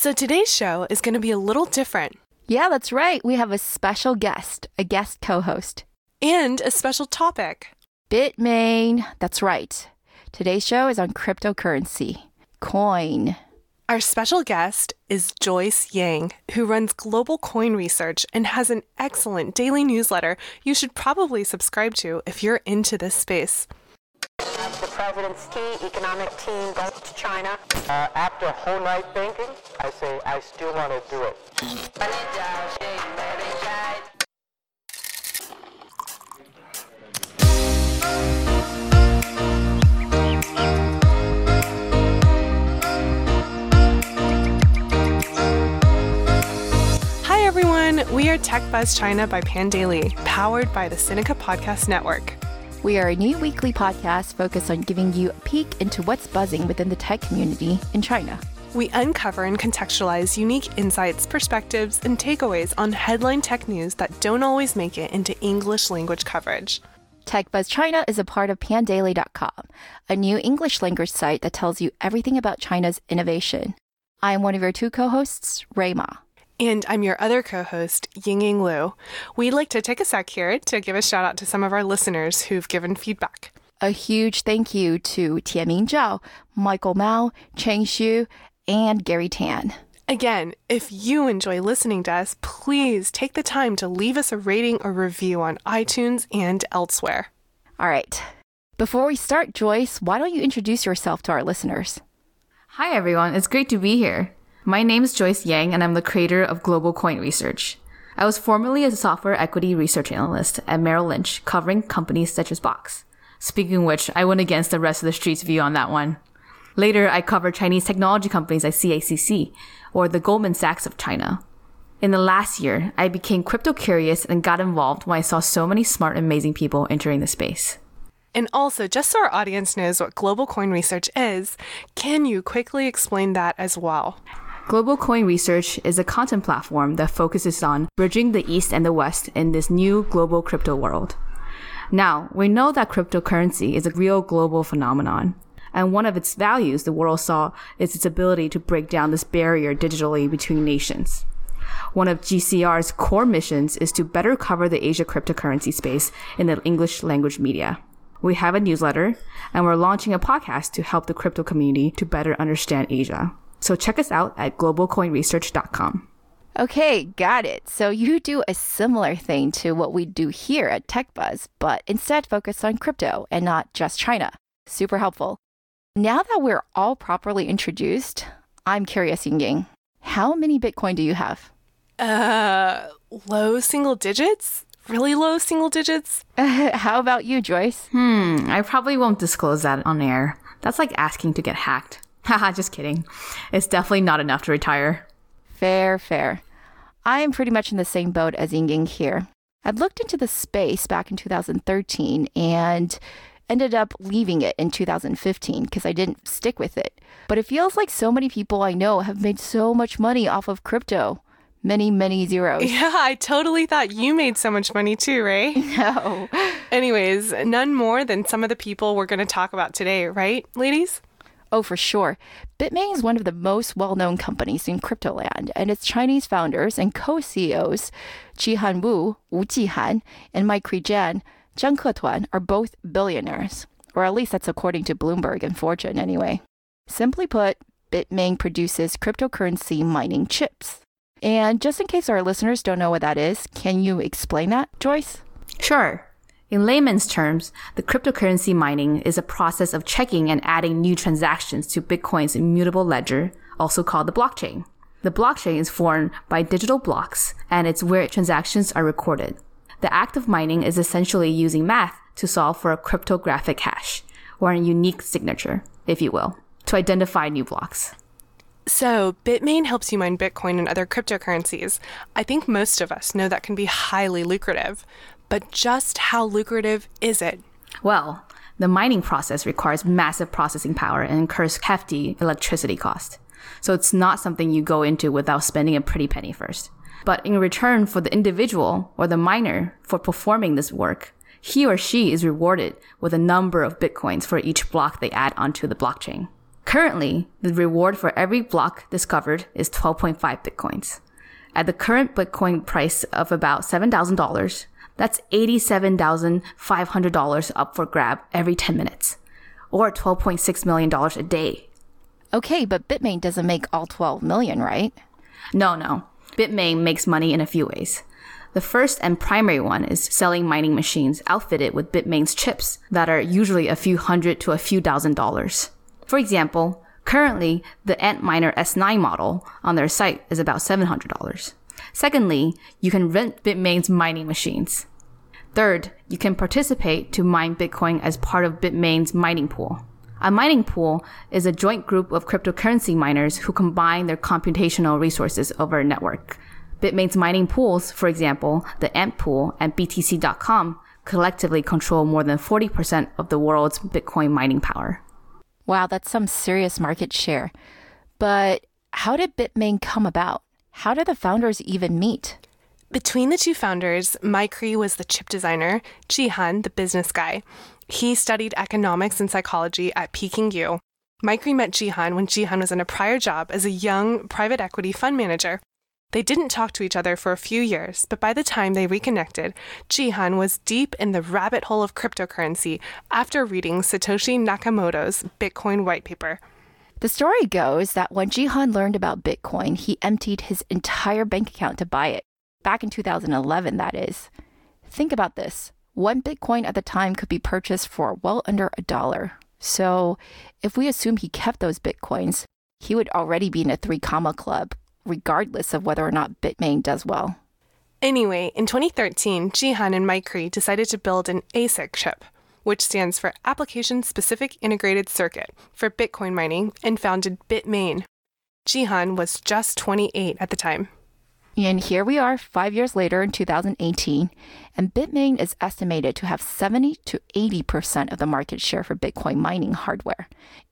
So today's show is going to be a little different Yeah, that's right. We have a special guest, a guest co host. and a special topic. Bitmain. That's right. Today's show is on cryptocurrency, coin. Our special guest is Joyce Yang, who runs Global Coin Research and has an excellent daily newsletter you should probably subscribe to if you're into this space. The president's key economic team goes to China. Uh, after a whole night thinking, I say I still want to do it. Hi, everyone. We are Tech Buzz China by Pandaily, powered by the Sinica Podcast Network. We are a new weekly podcast focused on giving you a peek into what's buzzing within the tech community in China. We uncover and contextualize unique insights, perspectives, and takeaways on headline tech news that don't always make it into English language coverage. TechBuzz China is a part of pandaily.com, a new English language site that tells you everything about China's innovation. I am one of your two co-hosts, Rui Ma. And I'm your other co host, Yingying Lu. We'd like to take a sec here to give a shout out to some of our listeners who've given feedback. A huge thank you to Tianming Zhao, Michael Mao, Cheng Xu, and Gary Tan. Again, if you enjoy listening to us, please take the time to leave us a rating or review on iTunes and elsewhere. All right. Before we start, Joyce, why don't you introduce yourself to our listeners? Hi, everyone. It's great to be here. My name is Joyce Yang, and I'm the creator of Global Coin Research. I was formerly a software equity research analyst at Merrill Lynch, covering companies such as Box. Speaking of which, I went against the rest of the street's view on that one. Later, I covered Chinese technology companies like CICC, or the Goldman Sachs of China. In the last year, I became crypto curious and got involved when I saw so many smart, amazing people entering the space. And also, just so our audience knows what Global Coin Research is, can you quickly explain that as well? Global Coin Research is a content platform that focuses on bridging the East and the West in this new global crypto world. Now, we know that cryptocurrency is a real global phenomenon. And one of its values the world saw is its ability to break down this barrier digitally between nations. One of GCR's core missions is to better cover the Asia cryptocurrency space in the English language media. We have a newsletter, and we're launching a podcast to help the crypto community to better understand Asia. So check us out at globalcoinresearch.com. Okay, got it. So you do a similar thing to what we do here at TechBuzz, but instead focus on crypto and not just China. Super helpful. Now that we're all properly introduced, I'm curious, Yingying, how many Bitcoin do you have? Uh, low single digits? Really low single digits? how about you, Joyce? Hmm, I probably won't disclose that on air. That's like asking to get hacked. Haha, just kidding. It's definitely not enough to retire. Fair, fair. I am pretty much in the same boat as Yingying here. I looked into the space back in 2013 and ended up leaving it in 2015 because I didn't stick with it. But it feels like so many people I know have made so much money off of crypto. Many, many zeros. Yeah, I totally thought you made so much money too, Ray. No. Anyways, none more than some of the people we're going to talk about today, right, ladies? Oh, for sure. Bitmain is one of the most well known companies in crypto land, and its Chinese founders and co CEOs, Jihan Wu, Wu Jihan, and Micree Zhan, Zhan Ketuan, are both billionaires. Or at least that's according to Bloomberg and Fortune, anyway. Simply put, Bitmain produces cryptocurrency mining chips. And just in case our listeners don't know what that is, can you explain that, Joyce? Sure. In layman's terms, the cryptocurrency mining is a process of checking and adding new transactions to Bitcoin's immutable ledger, also called the blockchain. The blockchain is formed by digital blocks, and it's where transactions are recorded. The act of mining is essentially using math to solve for a cryptographic hash, or a unique signature, if you will, to identify new blocks. So, Bitmain helps you mine Bitcoin and other cryptocurrencies. I think most of us know that can be highly lucrative. But just how lucrative is it? Well, the mining process requires massive processing power and incurs hefty electricity cost. So it's not something you go into without spending a pretty penny first. But in return for the individual or the miner for performing this work, he or she is rewarded with a number of bitcoins for each block they add onto the blockchain. Currently, the reward for every block discovered is 12.5 bitcoins. At the current Bitcoin price of about $7,000, that's $87,500 up for grab every 10 minutes, or $12.6 million a day. Okay, but Bitmain doesn't make all 12 million, right? No, no. Bitmain makes money in a few ways. The first and primary one is selling mining machines outfitted with Bitmain's chips that are usually a few hundred to a few thousand dollars. For example, currently the Antminer S9 model on their site is about $700. Secondly, you can rent Bitmain's mining machines. Third, you can participate to mine Bitcoin as part of Bitmain's mining pool. A mining pool is a joint group of cryptocurrency miners who combine their computational resources over a network. Bitmain's mining pools, for example, the Ant Pool and BTC.com, collectively control more than 40% of the world's Bitcoin mining power. Wow, that's some serious market share. But how did Bitmain come about? How did the founders even meet? Between the two founders, Mike was the chip designer, Jihan the business guy. He studied economics and psychology at Peking U. Micree met Jihan when Jihan was in a prior job as a young private equity fund manager. They didn't talk to each other for a few years, but by the time they reconnected, Jihan was deep in the rabbit hole of cryptocurrency after reading Satoshi Nakamoto's Bitcoin white paper. The story goes that when Jihan learned about Bitcoin, he emptied his entire bank account to buy it. Back in 2011, that is. Think about this one Bitcoin at the time could be purchased for well under a dollar. So if we assume he kept those Bitcoins, he would already be in a three comma club, regardless of whether or not Bitmain does well. Anyway, in 2013, Jihan and Micree decided to build an ASIC chip, which stands for Application Specific Integrated Circuit, for Bitcoin mining, and founded Bitmain. Jihan was just 28 at the time. And here we are five years later in 2018, and Bitmain is estimated to have 70 to 80% of the market share for Bitcoin mining hardware,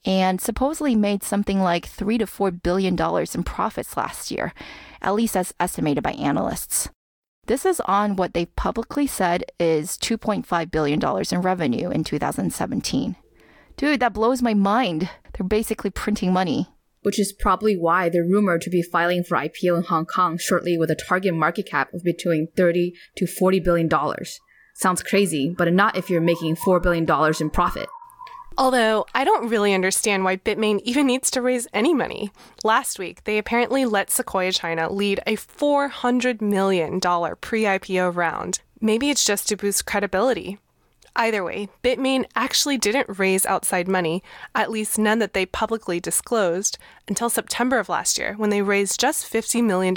and supposedly made something like three to four billion dollars in profits last year, at least as estimated by analysts. This is on what they've publicly said is $2.5 billion in revenue in 2017. Dude, that blows my mind. They're basically printing money which is probably why they're rumored to be filing for IPO in Hong Kong shortly with a target market cap of between 30 to 40 billion dollars. Sounds crazy, but not if you're making 4 billion dollars in profit. Although, I don't really understand why Bitmain even needs to raise any money. Last week, they apparently let Sequoia China lead a $400 million pre IPO round. Maybe it's just to boost credibility. Either way, Bitmain actually didn't raise outside money, at least none that they publicly disclosed, until September of last year when they raised just $50 million,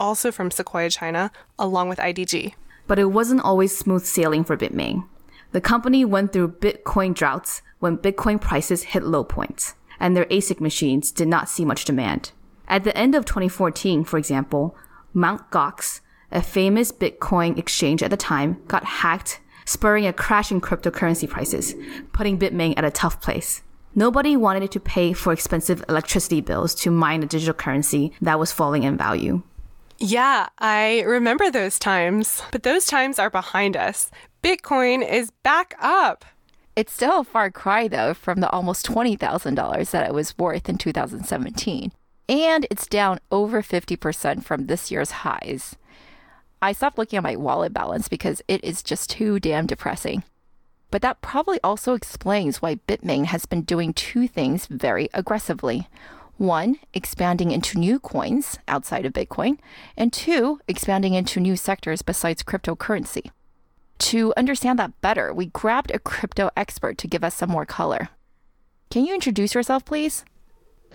also from Sequoia China, along with IDG. But it wasn't always smooth sailing for Bitmain. The company went through Bitcoin droughts when Bitcoin prices hit low points, and their ASIC machines did not see much demand. At the end of 2014, for example, Mt. Gox, a famous Bitcoin exchange at the time, got hacked spurring a crash in cryptocurrency prices, putting Bitmain at a tough place. Nobody wanted to pay for expensive electricity bills to mine a digital currency that was falling in value. Yeah, I remember those times, but those times are behind us. Bitcoin is back up. It's still a far cry, though, from the almost $20,000 that it was worth in 2017. And it's down over 50% from this year's highs. I stopped looking at my wallet balance because it is just too damn depressing. But that probably also explains why Bitmain has been doing two things very aggressively. One, expanding into new coins outside of Bitcoin, and two, expanding into new sectors besides cryptocurrency. To understand that better, we grabbed a crypto expert to give us some more color. Can you introduce yourself, please?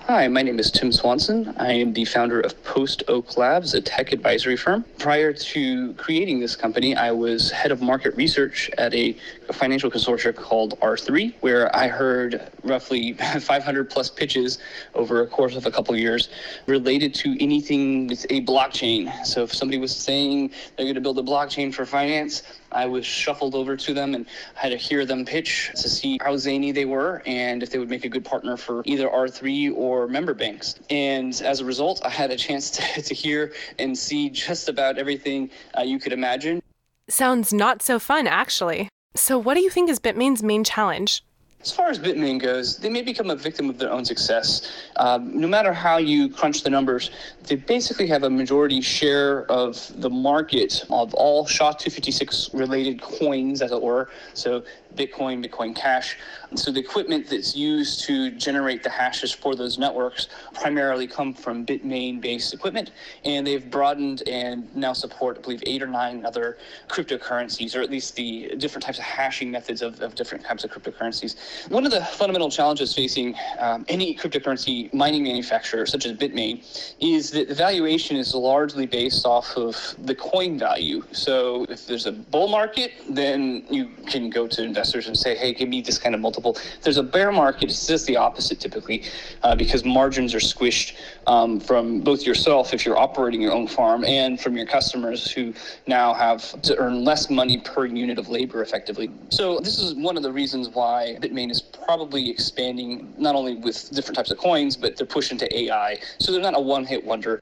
Hi, my name is Tim Swanson. I am the founder of Post Oak Labs, a tech advisory firm. Prior to creating this company, I was head of market research at a financial consortium called R3, where I heard roughly 500 plus pitches over a course of a couple of years related to anything with a blockchain. So if somebody was saying they're going to build a blockchain for finance, I was shuffled over to them and had to hear them pitch to see how zany they were and if they would make a good partner for either R3 or member banks. And as a result, I had a chance to, to hear and see just about everything uh, you could imagine. Sounds not so fun, actually. So, what do you think is Bitmain's main challenge? As far as Bitmain goes, they may become a victim of their own success. Um, no matter how you crunch the numbers, they basically have a majority share of the market of all SHA-256 related coins, as it were. So Bitcoin, Bitcoin Cash. So the equipment that's used to generate the hashes for those networks primarily come from Bitmain-based equipment, and they've broadened and now support, I believe, eight or nine other cryptocurrencies, or at least the different types of hashing methods of, of different types of cryptocurrencies. One of the fundamental challenges facing um, any cryptocurrency mining manufacturer, such as Bitmain, is that the valuation is largely based off of the coin value. So if there's a bull market, then you can go to investors and say, hey, give me this kind of multiple. If there's a bear market, it's just the opposite typically uh, because margins are squished um, from both yourself if you're operating your own farm and from your customers who now have to earn less money per unit of labor effectively. So this is one of the reasons why Bitmain is probably expanding not only with different types of coins, but they're pushing to AI. So they're not a one hit wonder.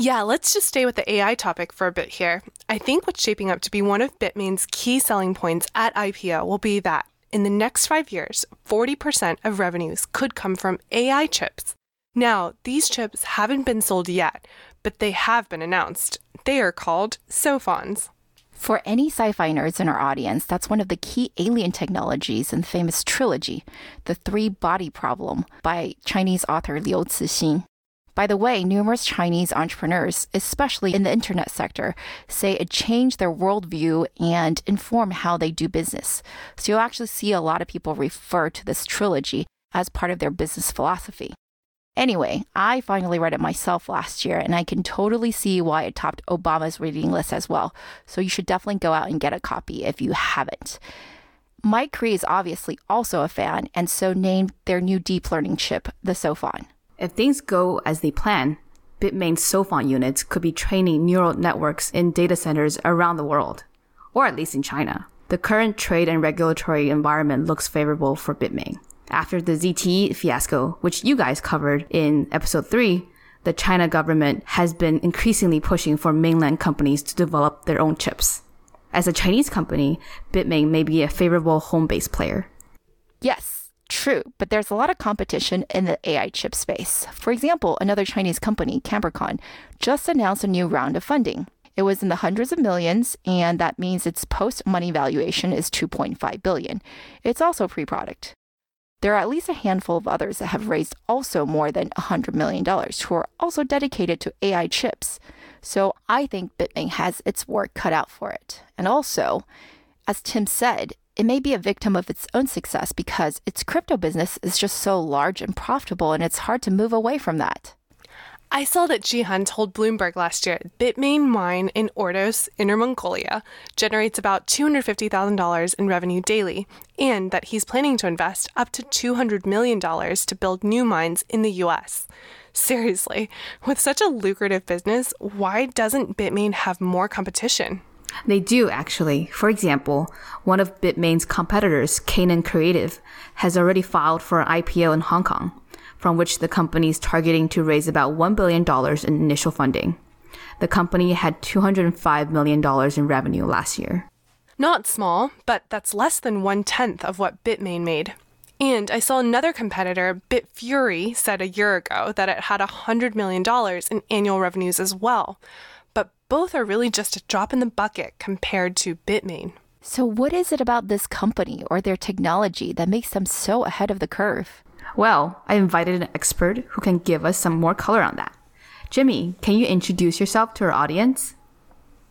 Yeah, let's just stay with the AI topic for a bit here. I think what's shaping up to be one of Bitmain's key selling points at IPO will be that in the next five years, 40% of revenues could come from AI chips. Now, these chips haven't been sold yet, but they have been announced. They are called Sophons. For any sci fi nerds in our audience, that's one of the key alien technologies in the famous trilogy, The Three Body Problem, by Chinese author Liu Cixin. By the way, numerous Chinese entrepreneurs, especially in the internet sector, say it changed their worldview and inform how they do business. So you'll actually see a lot of people refer to this trilogy as part of their business philosophy. Anyway, I finally read it myself last year, and I can totally see why it topped Obama's reading list as well. So you should definitely go out and get a copy if you haven't. Micree is obviously also a fan, and so named their new deep learning chip the Sophon. If things go as they plan, Bitmain's Sophon units could be training neural networks in data centers around the world, or at least in China. The current trade and regulatory environment looks favorable for Bitmain. After the ZTE fiasco, which you guys covered in episode 3, the China government has been increasingly pushing for mainland companies to develop their own chips. As a Chinese company, Bitmain may be a favorable home base player. Yes, true, but there's a lot of competition in the AI chip space. For example, another Chinese company, Cambricon, just announced a new round of funding. It was in the hundreds of millions, and that means its post money valuation is 2.5 billion. It's also pre-product. There are at least a handful of others that have raised also more than $100 million who are also dedicated to AI chips. So I think Bitmain has its work cut out for it. And also, as Tim said, it may be a victim of its own success because its crypto business is just so large and profitable and it's hard to move away from that. I saw that Jihan told Bloomberg last year Bitmain mine in Ordos, Inner Mongolia, generates about $250,000 in revenue daily, and that he's planning to invest up to $200 million to build new mines in the US. Seriously, with such a lucrative business, why doesn't Bitmain have more competition? They do, actually. For example, one of Bitmain's competitors, Canaan Creative, has already filed for an IPO in Hong Kong from which the company is targeting to raise about $1 billion in initial funding. The company had $205 million in revenue last year. Not small, but that's less than one tenth of what Bitmain made. And I saw another competitor, Bitfury, said a year ago that it had $100 million in annual revenues as well. But both are really just a drop in the bucket compared to Bitmain. So, what is it about this company or their technology that makes them so ahead of the curve? Well, I invited an expert who can give us some more color on that. Jimmy, can you introduce yourself to our audience?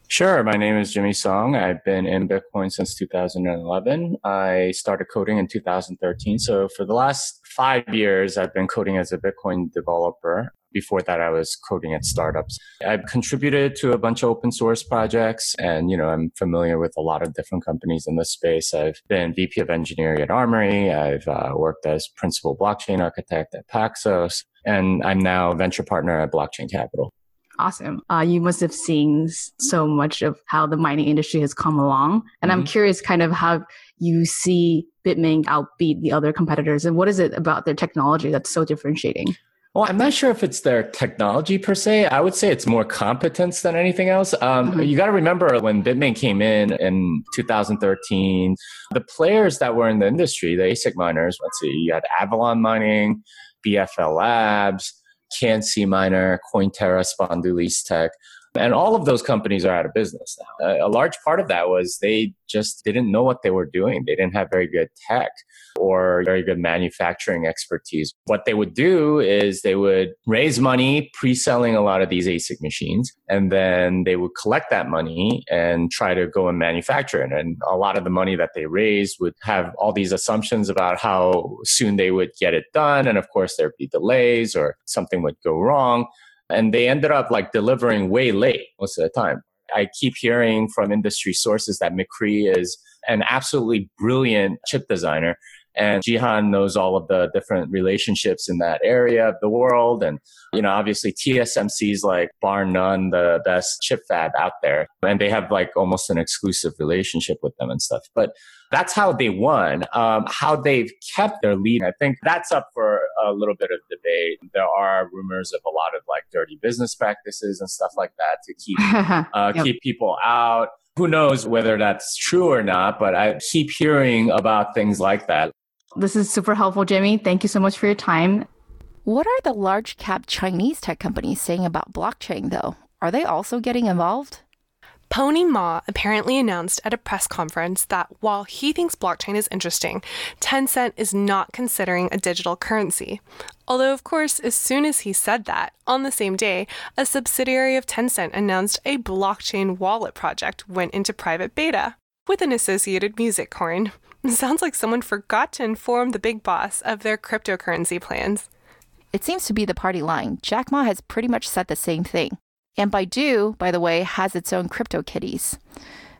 Sure. My name is Jimmy Song. I've been in Bitcoin since 2011. I started coding in 2013. So for the last five years, I've been coding as a Bitcoin developer. Before that, I was coding at startups. I've contributed to a bunch of open source projects and, you know, I'm familiar with a lot of different companies in this space. I've been VP of engineering at Armory. I've uh, worked as principal blockchain architect at Paxos, and I'm now venture partner at Blockchain Capital. Awesome. Uh, you must have seen so much of how the mining industry has come along. And mm-hmm. I'm curious kind of how you see Bitmain outbeat the other competitors and what is it about their technology that's so differentiating? Well, I'm not sure if it's their technology per se. I would say it's more competence than anything else. Um, mm-hmm. You got to remember when Bitmain came in in 2013, the players that were in the industry, the ASIC miners, let's see, you had Avalon Mining, BFL Labs, KnC Miner, Cointerra, Spondoolies Tech. And all of those companies are out of business now. A large part of that was they just didn't know what they were doing. They didn't have very good tech or very good manufacturing expertise. What they would do is they would raise money pre-selling a lot of these ASIC machines, and then they would collect that money and try to go and manufacture it. And a lot of the money that they raised would have all these assumptions about how soon they would get it done. And of course, there'd be delays or something would go wrong. And they ended up like delivering way late most of the time. I keep hearing from industry sources that Micree is an absolutely brilliant chip designer. And Jihan knows all of the different relationships in that area of the world. And, you know, obviously TSMC is like bar none the best chip fab out there. And they have like almost an exclusive relationship with them and stuff. But that's how they won. Um, how they've kept their lead, I think that's up for a little bit of debate. There are rumors of a lot of like dirty business practices and stuff like that to keep uh, yep. keep people out. Who knows whether that's true or not? But I keep hearing about things like that. This is super helpful, Jimmy. Thank you so much for your time. What are the large cap Chinese tech companies saying about blockchain, though? Are they also getting involved? Pony Ma apparently announced at a press conference that while he thinks blockchain is interesting, Tencent is not considering a digital currency. Although, of course, as soon as he said that, on the same day, a subsidiary of Tencent announced a blockchain wallet project went into private beta with an associated music coin. Sounds like someone forgot to inform the big boss of their cryptocurrency plans. It seems to be the party line. Jack Ma has pretty much said the same thing. And Baidu, by the way, has its own crypto kitties.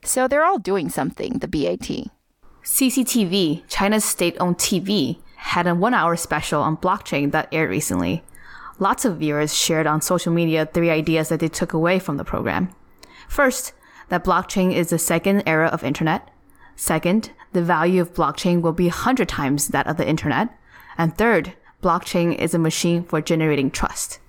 So they're all doing something, the BAT. CCTV, China's state owned TV, had a one hour special on blockchain that aired recently. Lots of viewers shared on social media three ideas that they took away from the program. First, that blockchain is the second era of internet. Second, the value of blockchain will be 100 times that of the internet. And third, blockchain is a machine for generating trust.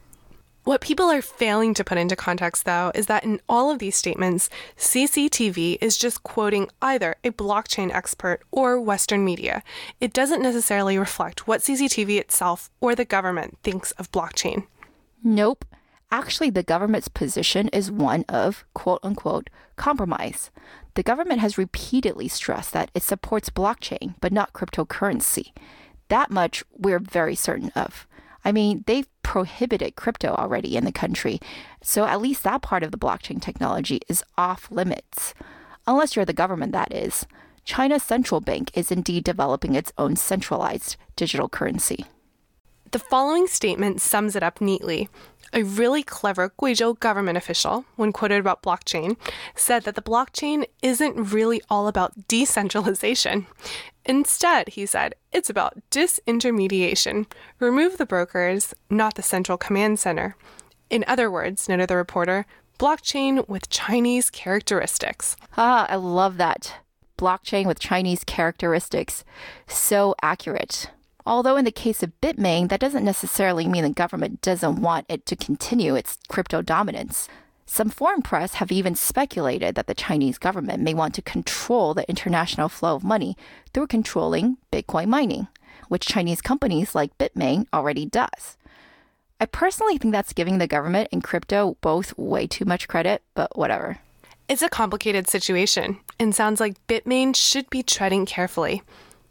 What people are failing to put into context, though, is that in all of these statements, CCTV is just quoting either a blockchain expert or Western media. It doesn't necessarily reflect what CCTV itself or the government thinks of blockchain. Nope. Actually, the government's position is one of quote unquote compromise. The government has repeatedly stressed that it supports blockchain, but not cryptocurrency. That much we're very certain of. I mean, they've prohibited crypto already in the country, so at least that part of the blockchain technology is off limits. Unless you're the government, that is. China's central bank is indeed developing its own centralized digital currency. The following statement sums it up neatly. A really clever Guizhou government official, when quoted about blockchain, said that the blockchain isn't really all about decentralization. Instead, he said, it's about disintermediation. Remove the brokers, not the central command center. In other words, noted the reporter, blockchain with Chinese characteristics. Ah, I love that. Blockchain with Chinese characteristics. So accurate. Although in the case of Bitmain, that doesn't necessarily mean the government doesn't want it to continue its crypto dominance. Some foreign press have even speculated that the Chinese government may want to control the international flow of money through controlling Bitcoin mining, which Chinese companies like Bitmain already does. I personally think that's giving the government and crypto both way too much credit, but whatever. It's a complicated situation and sounds like Bitmain should be treading carefully.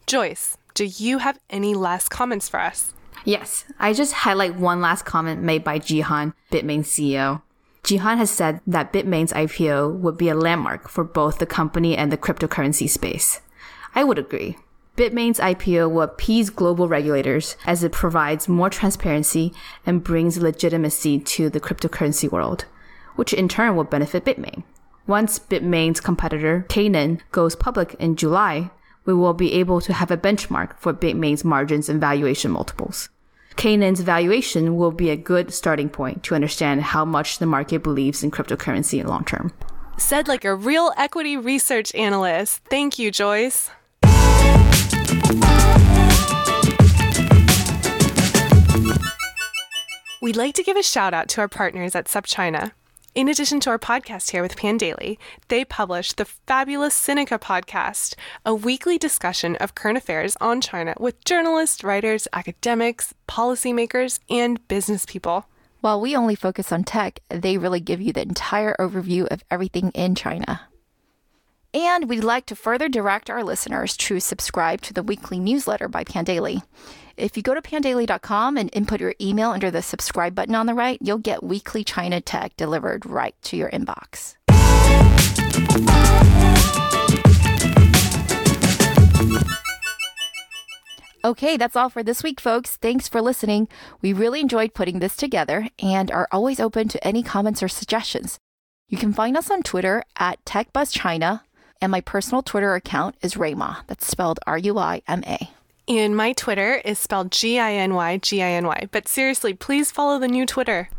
Joyce, do you have any last comments for us? Yes, I just highlight one last comment made by Jihan, Bitmain CEO. Jihan has said that Bitmain's IPO would be a landmark for both the company and the cryptocurrency space. I would agree. Bitmain's IPO will appease global regulators as it provides more transparency and brings legitimacy to the cryptocurrency world, which in turn will benefit Bitmain. Once Bitmain's competitor, Canaan, goes public in July, we will be able to have a benchmark for Bitmain's margins and valuation multiples. Canaan's valuation will be a good starting point to understand how much the market believes in cryptocurrency in long term. Said like a real equity research analyst. Thank you, Joyce. We'd like to give a shout out to our partners at SupChina. In addition to our podcast here with Pandaily, they publish the fabulous Sinica podcast, a weekly discussion of current affairs on China with journalists, writers, academics, policymakers, and business people. While we only focus on tech, they really give you the entire overview of everything in China. And we'd like to further direct our listeners to subscribe to the weekly newsletter by Pandaily. If you go to pandaily.com and input your email under the subscribe button on the right, you'll get weekly China tech delivered right to your inbox. Okay, that's all for this week, folks. Thanks for listening. We really enjoyed putting this together and are always open to any comments or suggestions. You can find us on Twitter at TechBuzzChina, and my personal Twitter account is Rayma. That's spelled R U I M A. And my Twitter is spelled G I N Y G I N Y. But seriously, please follow the new Twitter.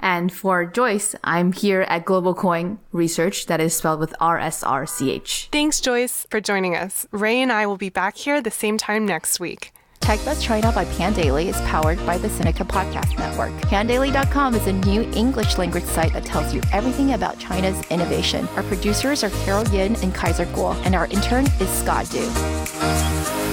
And for Joyce, I'm here at Global Coin Research, that is spelled with R S R C H. Thanks, Joyce, for joining us. Ray and I will be back here the same time next week. TechBuzz China by Pandaily is powered by the Sinica Podcast Network. Pandaily.com is a new English language site that tells you everything about China's innovation. Our producers are Carol Yin and Kaiser Kuo, and our intern is Scott Du.